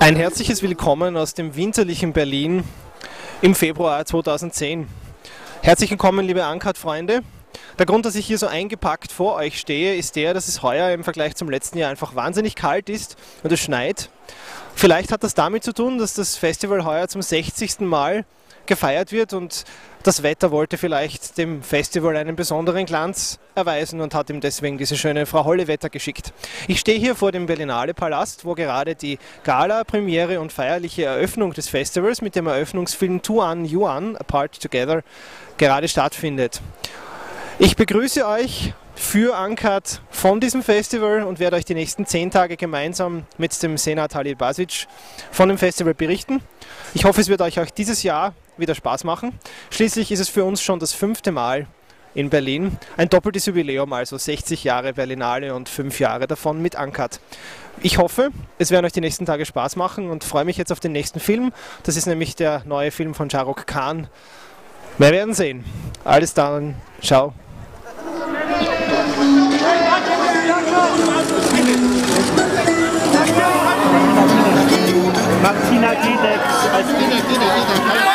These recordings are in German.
Ein herzliches Willkommen aus dem winterlichen Berlin im Februar 2010. Herzlich willkommen, liebe Ankart-Freunde. Der Grund, dass ich hier so eingepackt vor euch stehe, ist der, dass es heuer im Vergleich zum letzten Jahr einfach wahnsinnig kalt ist und es schneit. Vielleicht hat das damit zu tun, dass das Festival heuer zum 60. Mal gefeiert wird und das Wetter wollte vielleicht dem Festival einen besonderen Glanz erweisen und hat ihm deswegen diese schöne Frau Hollewetter geschickt. Ich stehe hier vor dem Berlinale Palast, wo gerade die Gala, Premiere und feierliche Eröffnung des Festivals mit dem Eröffnungsfilm Tuan Yuan, Apart Together, gerade stattfindet. Ich begrüße euch für Ankart von diesem Festival und werde euch die nächsten zehn Tage gemeinsam mit dem Senat Halil Basic von dem Festival berichten. Ich hoffe, es wird euch auch dieses Jahr wieder Spaß machen. Schließlich ist es für uns schon das fünfte Mal in Berlin. Ein doppeltes Jubiläum, also 60 Jahre Berlinale und fünf Jahre davon mit Uncut. Ich hoffe, es werden euch die nächsten Tage Spaß machen und freue mich jetzt auf den nächsten Film. Das ist nämlich der neue Film von Jarok Khan. Wir werden sehen. Alles dann. Ciao. Martina Gedex als Martina Gedex.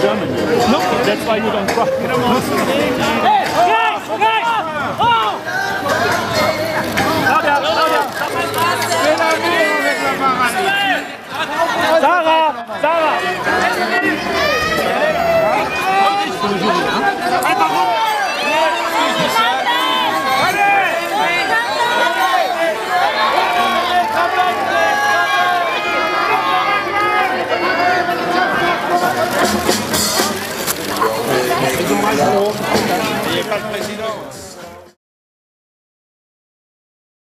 German. Look, that's why you don't cry. Llega el presidente.